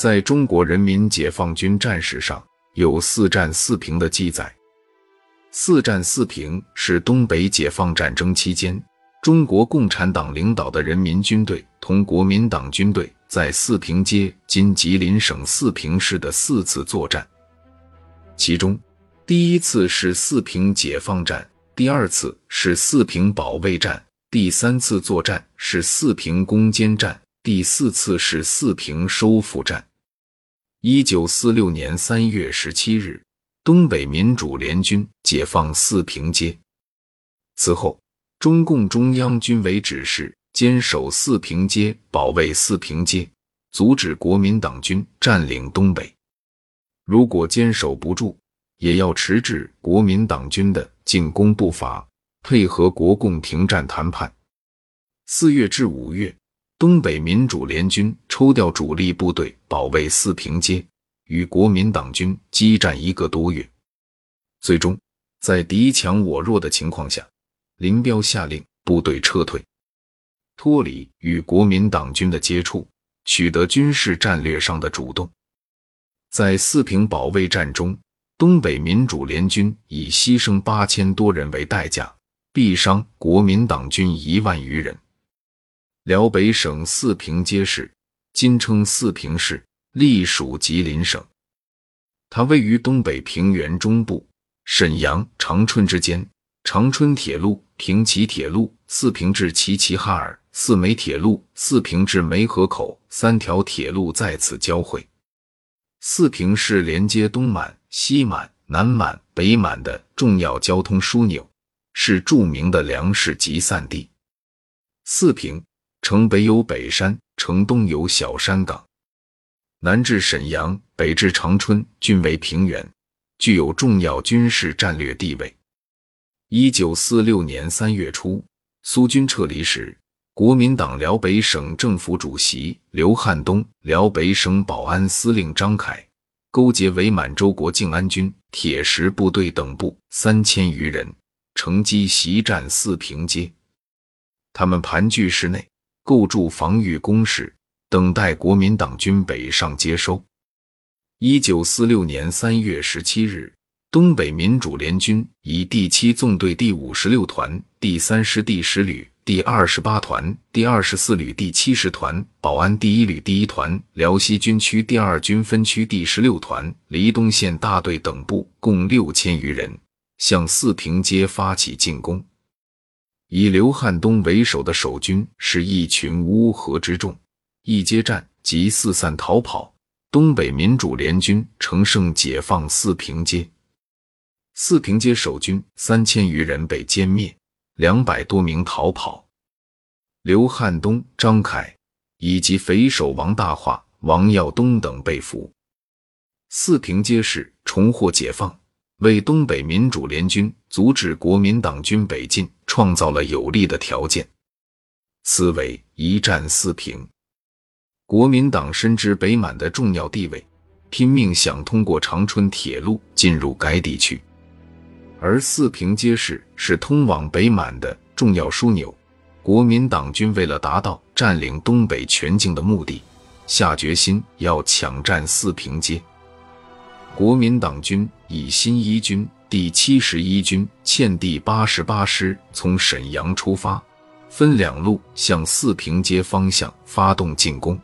在中国人民解放军战史上有“四战四平”的记载。四战四平是东北解放战争期间，中国共产党领导的人民军队同国民党军队在四平街（今吉林省四平市）的四次作战。其中，第一次是四平解放战，第二次是四平保卫战，第三次作战是四平攻坚战，第四次是四平收复战。一九四六年三月十七日。东北民主联军解放四平街，此后，中共中央军委指示坚守四平街，保卫四平街，阻止国民党军占领东北。如果坚守不住，也要迟滞国民党军的进攻步伐，配合国共停战谈判。四月至五月，东北民主联军抽调主力部队保卫四平街。与国民党军激战一个多月，最终在敌强我弱的情况下，林彪下令部队撤退，脱离与国民党军的接触，取得军事战略上的主动。在四平保卫战中，东北民主联军以牺牲八千多人为代价，毙伤国民党军一万余人。辽北省四平街市，今称四平市。隶属吉林省，它位于东北平原中部，沈阳、长春之间。长春铁路、平齐铁路、四平至齐齐哈尔、四梅铁路、四平至梅河口三条铁路在此交汇。四平是连接东满、西满、南满、北满的重要交通枢纽，是著名的粮食集散地。四平城北有北山，城东有小山岗。南至沈阳，北至长春，均为平原，具有重要军事战略地位。一九四六年三月初，苏军撤离时，国民党辽北省政府主席刘汉东、辽北省保安司令张凯勾结伪满洲国靖安军、铁石部队等部三千余人，乘机袭占四平街。他们盘踞市内，构筑防御工事。等待国民党军北上接收。一九四六年三月十七日，东北民主联军以第七纵队第五十六团、第三师第十旅、第二十八团、第二十四旅第七十团、保安第一旅第一团、辽西军区第二军分区第十六团、黎东县大队等部共六千余人，向四平街发起进攻。以刘汉东为首的守军是一群乌合之众。一接战即四散逃跑，东北民主联军乘胜解放四平街。四平街守军三千余人被歼灭，两百多名逃跑。刘汉东、张凯以及匪首王大化、王耀东等被俘。四平街市重获解放，为东北民主联军阻止国民党军北进创造了有利的条件。此为一战四平。国民党深知北满的重要地位，拼命想通过长春铁路进入该地区，而四平街市是通往北满的重要枢纽。国民党军为了达到占领东北全境的目的，下决心要抢占四平街。国民党军以新一军第七十一军欠第八十八师从沈阳出发，分两路向四平街方向发动进攻。